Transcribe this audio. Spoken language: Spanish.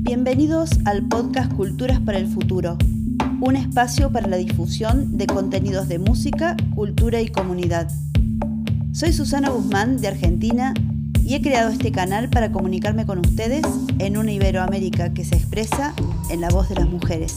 Bienvenidos al podcast Culturas para el Futuro, un espacio para la difusión de contenidos de música, cultura y comunidad. Soy Susana Guzmán de Argentina y he creado este canal para comunicarme con ustedes en una Iberoamérica que se expresa en la voz de las mujeres.